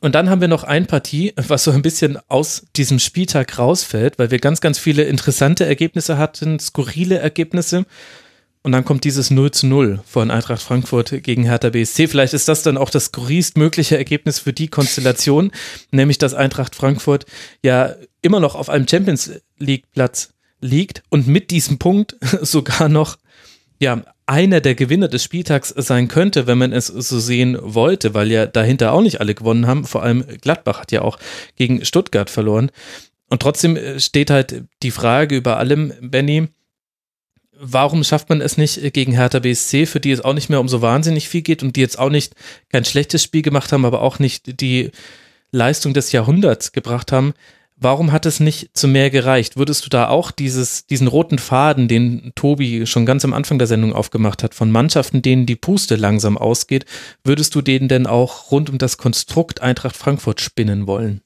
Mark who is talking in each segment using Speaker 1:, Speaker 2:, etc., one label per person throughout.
Speaker 1: Und dann haben wir noch ein Partie, was so ein bisschen aus diesem Spieltag rausfällt, weil wir ganz, ganz viele interessante Ergebnisse hatten, skurrile Ergebnisse. Und dann kommt dieses 0 zu 0 von Eintracht Frankfurt gegen Hertha BSC. Vielleicht ist das dann auch das skurrilst mögliche Ergebnis für die Konstellation, nämlich dass Eintracht Frankfurt ja immer noch auf einem Champions League Platz liegt und mit diesem Punkt sogar noch ja, einer der Gewinner des Spieltags sein könnte, wenn man es so sehen wollte, weil ja dahinter auch nicht alle gewonnen haben. Vor allem Gladbach hat ja auch gegen Stuttgart verloren. Und trotzdem äh, steht halt die Frage über allem, Benny, warum schafft man es nicht gegen Hertha BSC, für die es auch nicht mehr um so wahnsinnig viel geht und die jetzt auch nicht kein schlechtes Spiel gemacht haben, aber auch nicht die Leistung des Jahrhunderts gebracht haben. Warum hat es nicht zu mehr gereicht? Würdest du da auch dieses, diesen roten Faden, den Tobi schon ganz am Anfang der Sendung aufgemacht hat, von Mannschaften, denen die Puste langsam ausgeht, würdest du den denn auch rund um das Konstrukt Eintracht Frankfurt spinnen wollen?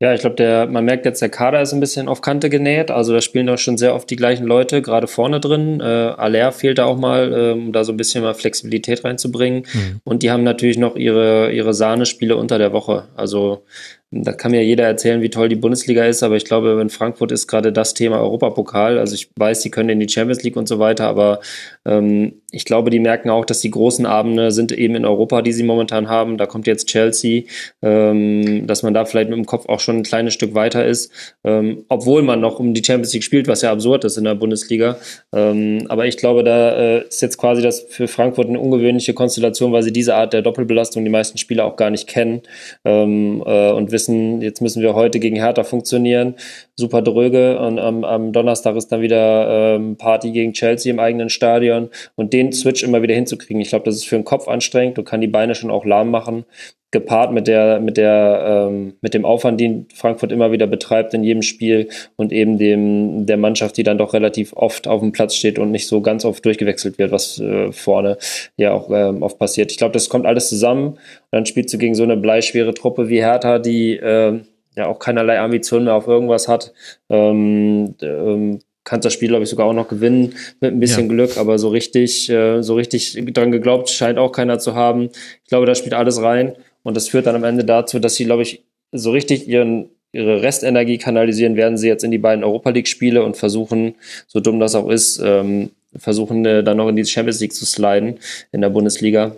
Speaker 2: Ja, ich glaube, der, man merkt jetzt, der Kader ist ein bisschen auf Kante genäht. Also da spielen doch schon sehr oft die gleichen Leute, gerade vorne drin. Äh, Aller fehlt da auch mal, äh, um da so ein bisschen mal Flexibilität reinzubringen.
Speaker 1: Mhm.
Speaker 2: Und die haben natürlich noch ihre, ihre Sahnespiele unter der Woche. Also da kann mir jeder erzählen, wie toll die Bundesliga ist, aber ich glaube, in Frankfurt ist gerade das Thema Europapokal. Also ich weiß, die können in die Champions League und so weiter, aber ähm, ich glaube, die merken auch, dass die großen Abende sind eben in Europa, die sie momentan haben. Da kommt jetzt Chelsea, ähm, dass man da vielleicht mit dem Kopf auch schon ein kleines Stück weiter ist, ähm, obwohl man noch um die Champions League spielt, was ja absurd ist in der Bundesliga. Ähm, aber ich glaube, da äh, ist jetzt quasi das für Frankfurt eine ungewöhnliche Konstellation, weil sie diese Art der Doppelbelastung die meisten Spieler auch gar nicht kennen ähm, äh, und wissen, jetzt müssen wir heute gegen Hertha funktionieren. Super dröge und am, am Donnerstag ist dann wieder ähm, Party gegen Chelsea im eigenen Stadion und den Switch immer wieder hinzukriegen. Ich glaube, das ist für den Kopf anstrengend und kann die Beine schon auch lahm machen gepaart mit der mit der ähm, mit dem Aufwand, den Frankfurt immer wieder betreibt in jedem Spiel und eben dem der Mannschaft, die dann doch relativ oft auf dem Platz steht und nicht so ganz oft durchgewechselt wird, was äh, vorne ja auch ähm, oft passiert. Ich glaube, das kommt alles zusammen und dann spielst du gegen so eine bleischwere Truppe wie Hertha, die ähm, ja auch keinerlei Ambitionen mehr auf irgendwas hat. Ähm, ähm, kannst das Spiel, glaube ich, sogar auch noch gewinnen mit ein bisschen
Speaker 1: Ja.
Speaker 2: Glück, aber so richtig, äh, so richtig dran geglaubt scheint auch keiner zu haben. Ich glaube, da spielt alles rein und das führt dann am Ende dazu, dass sie, glaube ich, so richtig ihren ihre Restenergie kanalisieren werden sie jetzt in die beiden Europa League Spiele und versuchen, so dumm das auch ist, ähm, versuchen äh, dann noch in die Champions League zu sliden in der Bundesliga.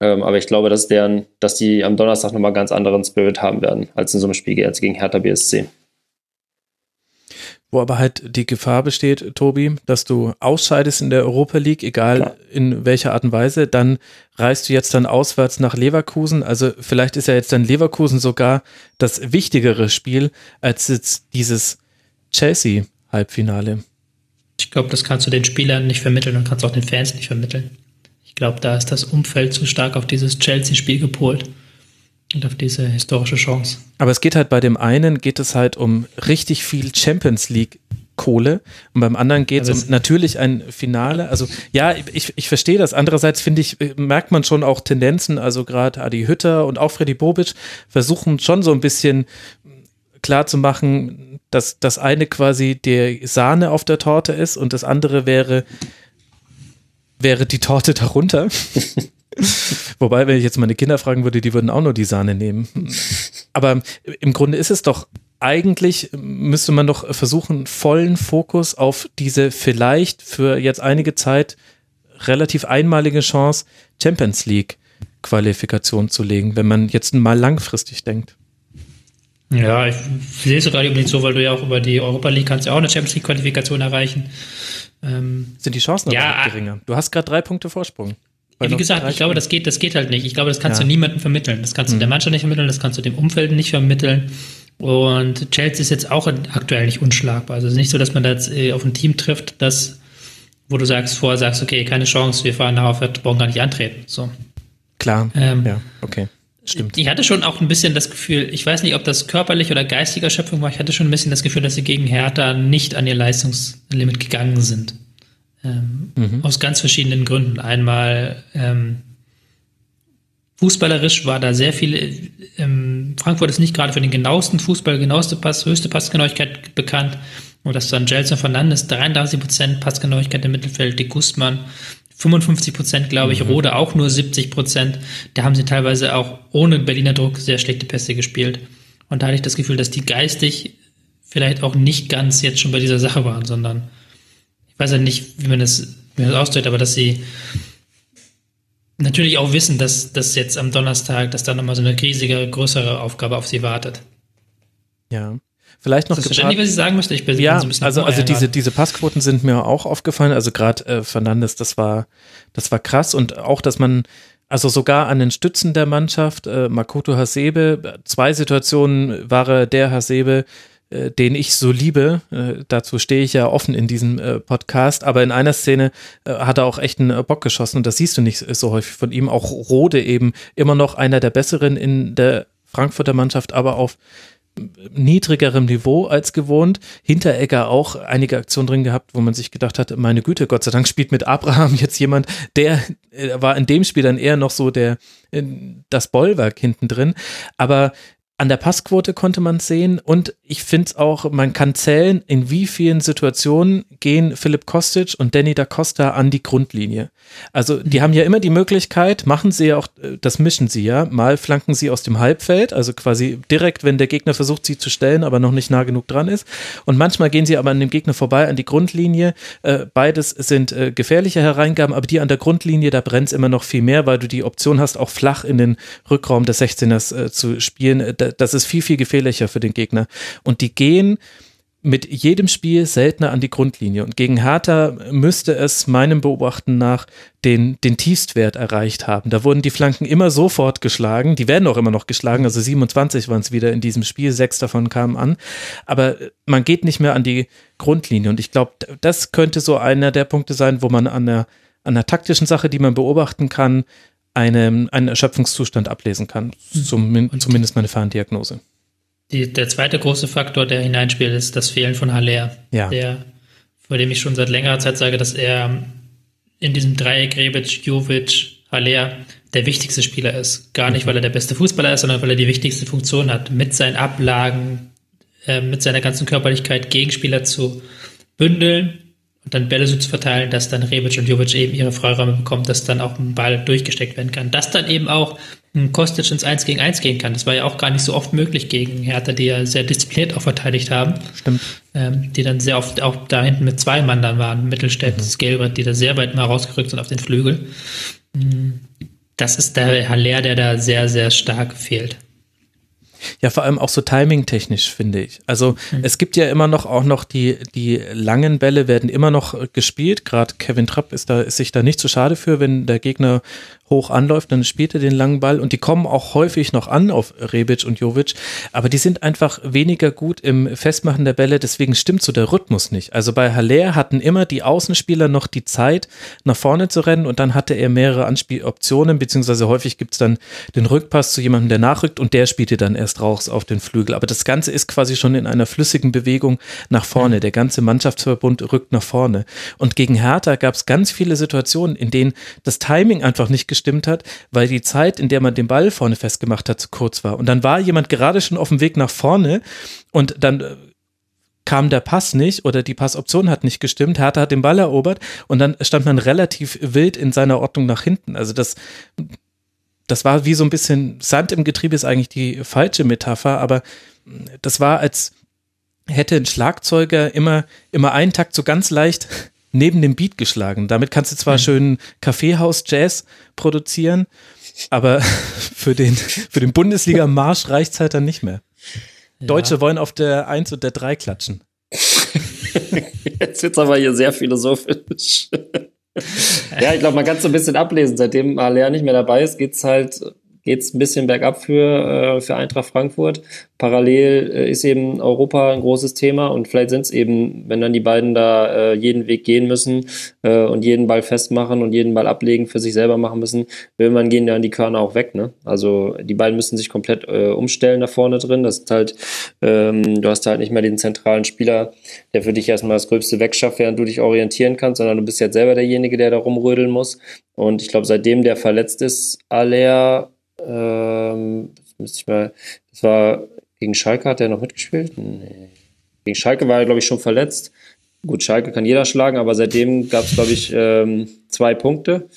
Speaker 2: Ähm, aber ich glaube, dass deren, dass die am Donnerstag nochmal ganz anderen Spirit haben werden, als in so einem Spiel jetzt gegen Hertha BSC.
Speaker 1: Wo aber halt die Gefahr besteht, Tobi, dass du ausscheidest in der Europa League, egal
Speaker 2: Klar.
Speaker 1: in welcher Art und Weise, dann reist du jetzt dann auswärts nach Leverkusen. Also vielleicht ist ja jetzt dann Leverkusen sogar das wichtigere Spiel als jetzt dieses Chelsea-Halbfinale.
Speaker 3: Ich glaube, das kannst du den Spielern nicht vermitteln und kannst auch den Fans nicht vermitteln. Ich glaube, da ist das Umfeld zu stark auf dieses Chelsea-Spiel gepolt und auf diese historische Chance.
Speaker 1: Aber es geht halt bei dem einen geht es halt um richtig viel Champions League Kohle und beim anderen geht es um natürlich ein Finale. Also ja, ich, ich verstehe das. Andererseits finde ich, äh, merkt man schon auch Tendenzen, also gerade Adi Hütter und auch Freddy Bobic versuchen schon so ein bisschen klar zu machen, dass das eine quasi der Sahne auf der Torte ist und das andere wäre, wäre die Torte darunter. Wobei, wenn ich jetzt meine Kinder fragen würde, die würden auch nur die Sahne nehmen. Aber im Grunde ist es doch eigentlich müsste man doch versuchen, vollen Fokus auf diese vielleicht für jetzt einige Zeit relativ einmalige Chance Champions League Qualifikation zu legen, wenn man jetzt mal langfristig denkt.
Speaker 3: Ja, ich sehe es sogar unbedingt so, weil du ja auch über die Europa League kannst ja auch eine Champions League Qualifikation erreichen.
Speaker 1: Ähm, Sind die Chancen aber
Speaker 3: ja,
Speaker 1: geringer? Du hast gerade drei Punkte Vorsprung.
Speaker 3: Wie gesagt, ich glaube, das geht, das geht halt nicht. Ich glaube, das kannst ja. du niemandem vermitteln. Das kannst du mhm. der Mannschaft nicht vermitteln, das kannst du dem Umfeld nicht vermitteln. Und Chelsea ist jetzt auch aktuell nicht unschlagbar. Also es ist nicht so, dass man da jetzt äh, auf ein Team trifft, das, wo du sagst, vorher sagst, okay, keine Chance, wir fahren darauf, wir brauchen gar nicht antreten. So.
Speaker 1: Klar. Ähm, ja, okay.
Speaker 3: Stimmt. Ich hatte schon auch ein bisschen das Gefühl, ich weiß nicht, ob das körperlich oder geistiger Schöpfung war, ich hatte schon ein bisschen das Gefühl, dass sie gegen Hertha nicht an ihr Leistungslimit gegangen sind. Ähm, mhm. Aus ganz verschiedenen Gründen. Einmal ähm, fußballerisch war da sehr viel. Ähm, Frankfurt ist nicht gerade für den genauesten Fußball, genaueste Pass, höchste Passgenauigkeit bekannt. Und dass dann Gelson Fernandes 33% Passgenauigkeit im Mittelfeld, die Gustmann 55 Prozent, glaube ich, mhm. Rode auch nur 70 Prozent. Da haben sie teilweise auch ohne Berliner Druck sehr schlechte Pässe gespielt. Und da hatte ich das Gefühl, dass die geistig vielleicht auch nicht ganz jetzt schon bei dieser Sache waren, sondern weiß ja nicht, wie man das, wie man das ausdrückt, aber dass sie natürlich auch wissen, dass das jetzt am Donnerstag, dass da nochmal so eine riesige, größere Aufgabe auf sie wartet.
Speaker 1: Ja. Vielleicht noch
Speaker 3: ist das verständlich, was ich sagen möchte? Ich
Speaker 1: bin ja, so ein bisschen also, also diese, diese Passquoten sind mir auch aufgefallen. Also gerade äh, Fernandes, das war, das war krass. Und auch, dass man, also sogar an den Stützen der Mannschaft, äh, Makoto Hasebe, zwei Situationen war er der Hasebe, äh, den ich so liebe. Äh, dazu stehe ich ja offen in diesem äh, Podcast. Aber in einer Szene äh, hat er auch echt einen äh, Bock geschossen und das siehst du nicht so häufig von ihm. Auch Rode eben immer noch einer der besseren in der Frankfurter Mannschaft, aber auf niedrigerem Niveau als gewohnt. Hinteregger auch einige Aktionen drin gehabt, wo man sich gedacht hat, meine Güte, Gott sei Dank spielt mit Abraham jetzt jemand, der war in dem Spiel dann eher noch so der das Bollwerk hinten drin. Aber an der Passquote konnte man sehen und ich finde es auch, man kann zählen, in wie vielen Situationen gehen Philipp Kostic und Danny da Costa an die Grundlinie. Also die mhm. haben ja immer die Möglichkeit, machen sie ja auch, äh, das mischen sie ja, mal flanken sie aus dem Halbfeld, also quasi direkt, wenn der Gegner versucht, sie zu stellen, aber noch nicht nah genug dran ist. Und manchmal gehen sie aber an dem Gegner vorbei, an die Grundlinie. Äh, beides sind äh, gefährliche Hereingaben, aber die an der Grundlinie, da brennt es immer noch viel mehr, weil du die Option hast, auch flach in den Rückraum des 16ers zu spielen das ist viel, viel gefährlicher für den Gegner. Und die gehen mit jedem Spiel seltener an die Grundlinie. Und gegen Hertha müsste es meinem Beobachten nach den, den Tiefstwert erreicht haben. Da wurden die Flanken immer sofort geschlagen. Die werden auch immer noch geschlagen. Also 27 waren es wieder in diesem Spiel. Sechs davon kamen an. Aber man geht nicht mehr an die Grundlinie. Und ich glaube, das könnte so einer der Punkte sein, wo man an der, an der taktischen Sache, die man beobachten kann, eine, einen Erschöpfungszustand ablesen kann. Zum, zumindest meine Ferndiagnose.
Speaker 3: Die, der zweite große Faktor, der hineinspielt, ist das Fehlen von Haller. Ja. Der, vor dem ich schon seit längerer Zeit sage, dass er in diesem Dreieck Rebic, Jovic, Haller der wichtigste Spieler ist. Gar nicht, weil er der beste Fußballer ist, sondern weil er die wichtigste Funktion hat. Mit seinen Ablagen, äh, mit seiner ganzen Körperlichkeit Gegenspieler zu bündeln und dann Bälle so zu verteilen, dass dann Rebic und Jovic eben ihre Freiräume bekommen, dass dann auch ein Ball durchgesteckt werden kann. Dass dann eben auch ein Kostic ins 1 gegen 1 gehen kann. Das war ja auch gar nicht so oft möglich gegen Hertha, die ja sehr diszipliniert auch verteidigt haben.
Speaker 1: Stimmt.
Speaker 3: Ähm, die dann sehr oft auch da hinten mit zwei Mann dann waren. Mittelstädt, mhm. Gelbrett, die da sehr weit mal rausgerückt sind auf den Flügel. Mm, das ist der Haller, der da sehr, sehr stark fehlt.
Speaker 1: Ja, vor allem auch so timing-technisch, finde ich. Also mhm. es gibt ja immer noch auch noch die, die langen Bälle werden immer noch gespielt. Gerade Kevin Trapp ist da, ist sich da nicht zu so schade für, wenn der Gegner hoch anläuft, dann spielt er den langen Ball und die kommen auch häufig noch an auf Rebic und Jovic, aber die sind einfach weniger gut im Festmachen der Bälle, deswegen stimmt so der Rhythmus nicht. Also bei Haller hatten immer die Außenspieler noch die Zeit, nach vorne zu rennen und dann hatte er mehrere Anspieloptionen, beziehungsweise häufig gibt es dann den Rückpass zu jemandem, der nachrückt und der spielte dann erst raus auf den Flügel. Aber das Ganze ist quasi schon in einer flüssigen Bewegung nach vorne. Der ganze Mannschaftsverbund rückt nach vorne. Und gegen Hertha gab es ganz viele Situationen, in denen das Timing einfach nicht gestimmt gestimmt hat, weil die Zeit, in der man den Ball vorne festgemacht hat, zu kurz war. Und dann war jemand gerade schon auf dem Weg nach vorne und dann äh, kam der Pass nicht oder die Passoption hat nicht gestimmt. Hertha hat den Ball erobert und dann stand man relativ wild in seiner Ordnung nach hinten. Also das, das war wie so ein bisschen Sand im Getriebe ist eigentlich die falsche Metapher, aber das war als hätte ein Schlagzeuger immer, immer einen Takt so ganz leicht neben dem Beat geschlagen. Damit kannst du zwar mhm. schön Kaffeehaus-Jazz produzieren, Aber für den, für den Bundesliga-Marsch reicht es halt dann nicht mehr. Ja. Deutsche wollen auf der 1 und der 3 klatschen.
Speaker 2: Jetzt wird es aber hier sehr philosophisch. Ja, ich glaube, man kann es so ein bisschen ablesen. Seitdem Alea nicht mehr dabei ist, geht es halt geht es ein bisschen bergab für, äh, für Eintracht Frankfurt. Parallel äh, ist eben Europa ein großes Thema und vielleicht sind es eben, wenn dann die beiden da äh, jeden Weg gehen müssen äh, und jeden Ball festmachen und jeden Ball ablegen, für sich selber machen müssen, will man gehen dann die Körner auch weg. Ne? Also die beiden müssen sich komplett äh, umstellen da vorne drin. Das ist halt, ähm, du hast halt nicht mehr den zentralen Spieler, der für dich erstmal das Gröbste wegschafft, während du dich orientieren kannst, sondern du bist jetzt selber derjenige, der da rumrödeln muss. Und ich glaube, seitdem der verletzt ist, Aller ähm, das müsste ich mal. Das war gegen Schalke, hat er noch mitgespielt? Nee. Gegen Schalke war er, glaube ich, schon verletzt. Gut, Schalke kann jeder schlagen, aber seitdem gab es, glaube ich, ähm, zwei Punkte.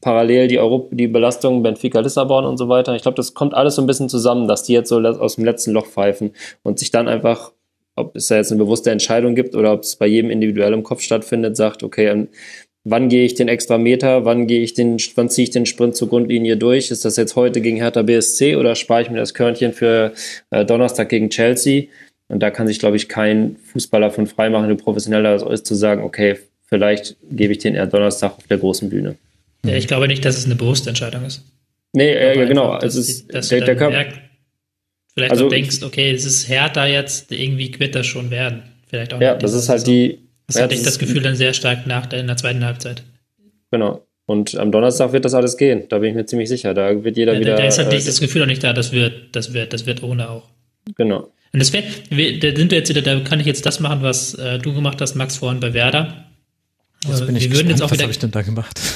Speaker 2: Parallel die, Europa, die Belastung Benfica Lissabon und so weiter. Ich glaube, das kommt alles so ein bisschen zusammen, dass die jetzt so aus dem letzten Loch pfeifen und sich dann einfach, ob es da jetzt eine bewusste Entscheidung gibt oder ob es bei jedem individuell im Kopf stattfindet, sagt, okay, wann gehe ich den extra Meter, wann gehe ich den, wann ziehe ich den Sprint zur Grundlinie durch? Ist das jetzt heute gegen Hertha BSC oder spare ich mir das Körnchen für äh, Donnerstag gegen Chelsea? Und da kann sich, glaube ich, kein Fußballer von freimachen, der professioneller ist, zu sagen, okay, vielleicht gebe ich den eher Donnerstag auf der großen Bühne.
Speaker 3: Ja, ich glaube nicht, dass es eine bewusste Entscheidung ist.
Speaker 2: Nee, äh, genau. Einfach, dass, also es ist,
Speaker 3: dass der, der Körper. Merkt, vielleicht also, denkst, okay, es ist härter jetzt, irgendwie wird das schon werden. Vielleicht auch
Speaker 2: ja, das ist halt die,
Speaker 3: das hatte ich das Gefühl dann sehr stark nach der, in der zweiten Halbzeit.
Speaker 2: Genau. Und am Donnerstag wird das alles gehen. Da bin ich mir ziemlich sicher. Da wird jeder ja, wieder.
Speaker 3: Da ist halt äh, das Gefühl auch nicht da, das wird, das wird, das wird ohne auch.
Speaker 2: Genau.
Speaker 3: Und das wird, da sind wir jetzt wieder, da kann ich jetzt das machen, was äh, du gemacht hast, Max, vorhin bei Werder.
Speaker 1: Jetzt bin ich wir würden jetzt auch was habe ich denn da gemacht?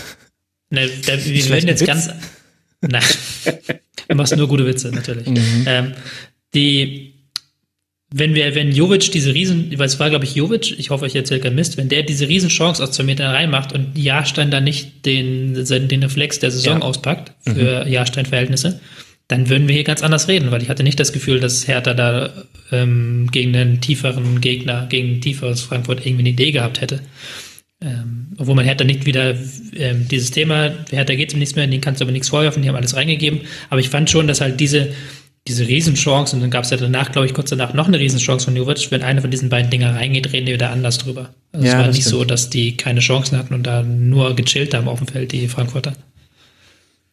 Speaker 3: Ne, da, wir würden jetzt Witz? ganz. Nein. du machst nur gute Witze, natürlich. Mhm. Ähm, die, wenn wir, wenn Jovic diese Riesen, weil es war, glaube ich, Jovic, ich hoffe, ich erzähle keinen Mist, wenn der diese Riesenchance aus zwei Metern reinmacht und Jahrstein dann nicht den, den Reflex der Saison ja. auspackt für mhm. Jahrstein-Verhältnisse, dann würden wir hier ganz anders reden, weil ich hatte nicht das Gefühl, dass Hertha da ähm, gegen einen tieferen Gegner, gegen ein tieferes Frankfurt irgendwie eine Idee gehabt hätte. Ähm, obwohl man Hertha nicht wieder ähm, dieses Thema, Hertha geht es um nichts mehr, den kannst du aber nichts vorwerfen, die haben alles reingegeben. Aber ich fand schon, dass halt diese, diese Riesenchance und dann gab es ja danach, glaube ich, kurz danach noch eine Riesenchance von Jovic. Wenn eine von diesen beiden Dinger reingeht, reden die wieder anders drüber. Also ja, es war nicht stimmt. so, dass die keine Chancen hatten und da nur gechillt haben auf dem Feld, die Frankfurter.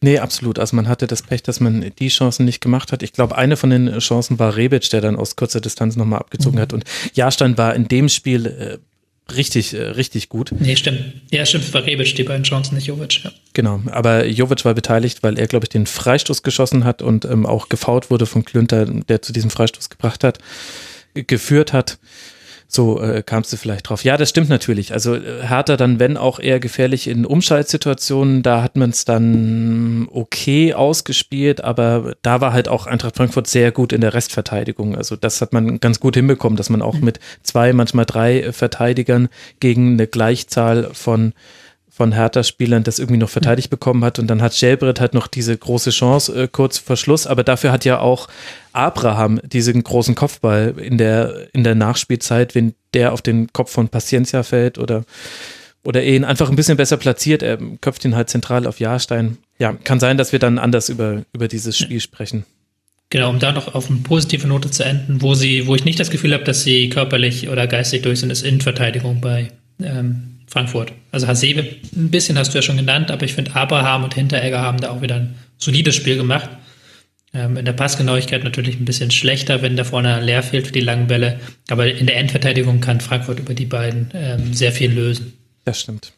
Speaker 1: Nee, absolut. Also man hatte das Pech, dass man die Chancen nicht gemacht hat. Ich glaube, eine von den Chancen war Rebic, der dann aus kurzer Distanz nochmal abgezogen mhm. hat. Und Jahrstein war in dem Spiel äh, richtig, äh, richtig gut.
Speaker 3: Nee, stimmt. Ja, stimmt, war Rebic die beiden Chancen, nicht Jovic. Ja.
Speaker 1: Genau, aber Jovic war beteiligt, weil er, glaube ich, den Freistoß geschossen hat und ähm, auch gefault wurde von Klünter, der zu diesem Freistoß gebracht hat, geführt hat. So äh, kamst du vielleicht drauf. Ja, das stimmt natürlich. Also äh, Hertha dann, wenn auch eher gefährlich in Umschaltsituationen, da hat man es dann okay ausgespielt, aber da war halt auch Eintracht Frankfurt sehr gut in der Restverteidigung. Also das hat man ganz gut hinbekommen, dass man auch mhm. mit zwei, manchmal drei Verteidigern gegen eine Gleichzahl von von Hertha-Spielern das irgendwie noch verteidigt bekommen hat. Und dann hat Schelbrett halt noch diese große Chance äh, kurz vor Schluss. Aber dafür hat ja auch Abraham diesen großen Kopfball in der, in der Nachspielzeit, wenn der auf den Kopf von Paciencia fällt oder, oder ihn einfach ein bisschen besser platziert. Er köpft ihn halt zentral auf Jahrstein. Ja, kann sein, dass wir dann anders über, über dieses Spiel sprechen.
Speaker 3: Genau, um da noch auf eine positive Note zu enden, wo sie, wo ich nicht das Gefühl habe, dass sie körperlich oder geistig durch sind, ist Innenverteidigung bei ähm, Frankfurt. Also Hasebe, ein bisschen hast du ja schon genannt, aber ich finde Abraham und Hinteregger haben da auch wieder ein solides Spiel gemacht. Ähm, in der Passgenauigkeit natürlich ein bisschen schlechter, wenn da vorne leer fehlt für die langen Bälle. Aber in der Endverteidigung kann Frankfurt über die beiden ähm, sehr viel lösen.
Speaker 1: Das stimmt.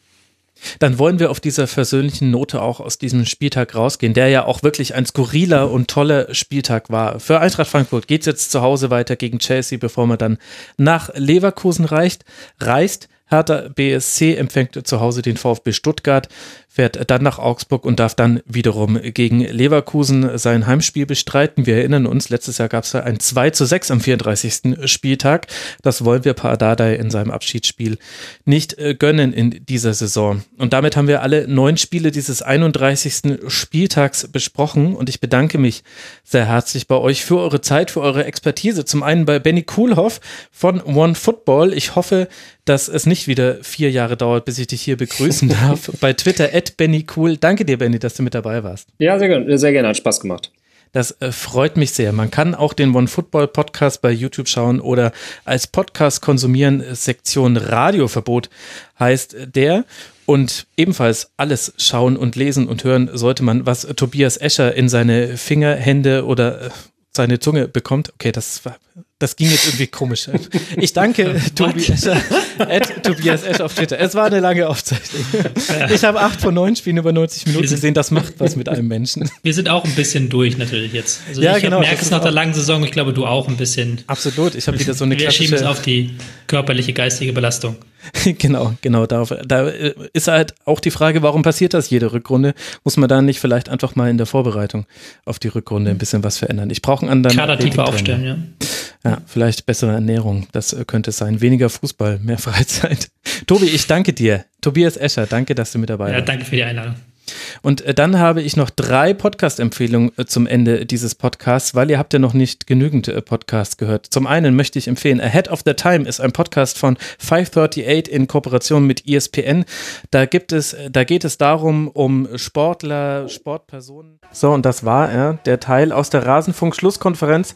Speaker 1: Dann wollen wir auf dieser versöhnlichen Note auch aus diesem Spieltag rausgehen, der ja auch wirklich ein skurriler und toller Spieltag war. Für Eintracht Frankfurt geht es jetzt zu Hause weiter gegen Chelsea, bevor man dann nach Leverkusen reicht, reist. Hertha BSC empfängt zu Hause den VfB Stuttgart fährt dann nach Augsburg und darf dann wiederum gegen Leverkusen sein Heimspiel bestreiten. Wir erinnern uns, letztes Jahr gab es ein 2 zu 6 am 34. Spieltag. Das wollen wir Pardadei in seinem Abschiedsspiel nicht äh, gönnen in dieser Saison. Und damit haben wir alle neun Spiele dieses 31. Spieltags besprochen und ich bedanke mich sehr herzlich bei euch für eure Zeit, für eure Expertise. Zum einen bei Benny Kuhlhoff von One Football. Ich hoffe, dass es nicht wieder vier Jahre dauert, bis ich dich hier begrüßen darf. bei Twitter at at Benny Cool. Danke dir, Benny, dass du mit dabei warst.
Speaker 2: Ja, sehr gerne, sehr gerne, hat Spaß gemacht.
Speaker 1: Das äh, freut mich sehr. Man kann auch den One Football Podcast bei YouTube schauen oder als Podcast konsumieren. Sektion Radioverbot heißt der. Und ebenfalls alles schauen und lesen und hören sollte man, was Tobias Escher in seine Finger, Hände oder äh, seine Zunge bekommt. Okay, das war, das ging jetzt irgendwie komisch. Ich danke Tobi Escher, Tobias Escher auf Twitter. Es war eine lange Aufzeichnung. Ich habe acht von neun Spielen über 90 Minuten gesehen. Das macht was mit einem Menschen.
Speaker 3: Wir sind auch ein bisschen durch natürlich jetzt. Also ja, ich genau, merke es nach der langen Saison. Ich glaube, du auch ein bisschen.
Speaker 1: Absolut. Ich habe wieder so eine
Speaker 3: Wir schieben es auf die körperliche, geistige Belastung.
Speaker 1: genau, genau darauf. Da äh, ist halt auch die Frage, warum passiert das jede Rückrunde? Muss man da nicht vielleicht einfach mal in der Vorbereitung auf die Rückrunde ein bisschen was verändern? Ich brauche einen anderen.
Speaker 3: Kader tiefer aufstellen, ja.
Speaker 1: Ja, vielleicht bessere Ernährung. Das äh, könnte es sein. Weniger Fußball, mehr Freizeit. Tobi, ich danke dir. Tobias Escher, danke, dass du mit dabei warst.
Speaker 3: Ja, danke für die Einladung.
Speaker 1: Und äh, dann habe ich noch drei Podcast-Empfehlungen äh, zum Ende dieses Podcasts, weil ihr habt ja noch nicht genügend Podcasts gehört. Zum einen möchte ich empfehlen, Ahead of the Time ist ein Podcast von 538 in Kooperation mit ESPN. Da gibt es, da geht es darum, um Sportler, Sportpersonen. So, und das war er, der Teil aus der Rasenfunk-Schlusskonferenz